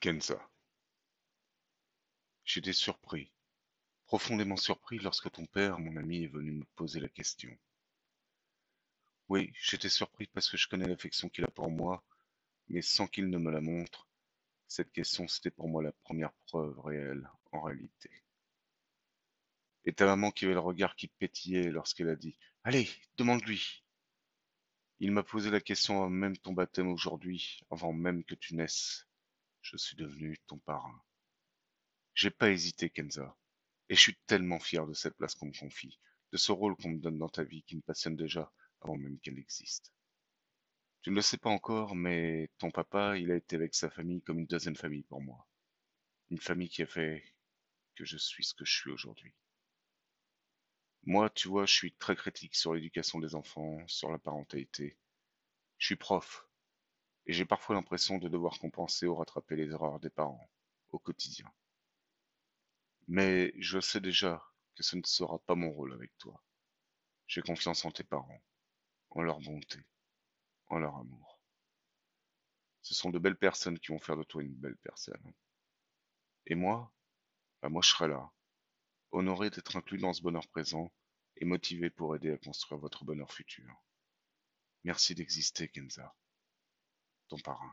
Kenza. J'étais surpris, profondément surpris lorsque ton père, mon ami, est venu me poser la question. Oui, j'étais surpris parce que je connais l'affection qu'il a pour moi, mais sans qu'il ne me la montre, cette question c'était pour moi la première preuve réelle, en réalité. Et ta maman qui avait le regard qui pétillait lorsqu'elle a dit Allez, demande-lui. Il m'a posé la question avant même ton baptême aujourd'hui, avant même que tu naisses. Je suis devenu ton parrain. J'ai pas hésité, Kenza. Et je suis tellement fier de cette place qu'on me confie, de ce rôle qu'on me donne dans ta vie qui me passionne déjà avant même qu'elle existe. Tu ne le sais pas encore, mais ton papa, il a été avec sa famille comme une deuxième famille pour moi. Une famille qui a fait que je suis ce que je suis aujourd'hui. Moi, tu vois, je suis très critique sur l'éducation des enfants, sur la parentalité. Je suis prof, et j'ai parfois l'impression de devoir compenser ou rattraper les erreurs des parents, au quotidien. Mais je sais déjà que ce ne sera pas mon rôle avec toi. J'ai confiance en tes parents, en leur bonté, en leur amour. Ce sont de belles personnes qui vont faire de toi une belle personne. Et moi, bah moi je serai là, honoré d'être inclus dans ce bonheur présent et motivé pour aider à construire votre bonheur futur. Merci d'exister, Kenza, ton parrain.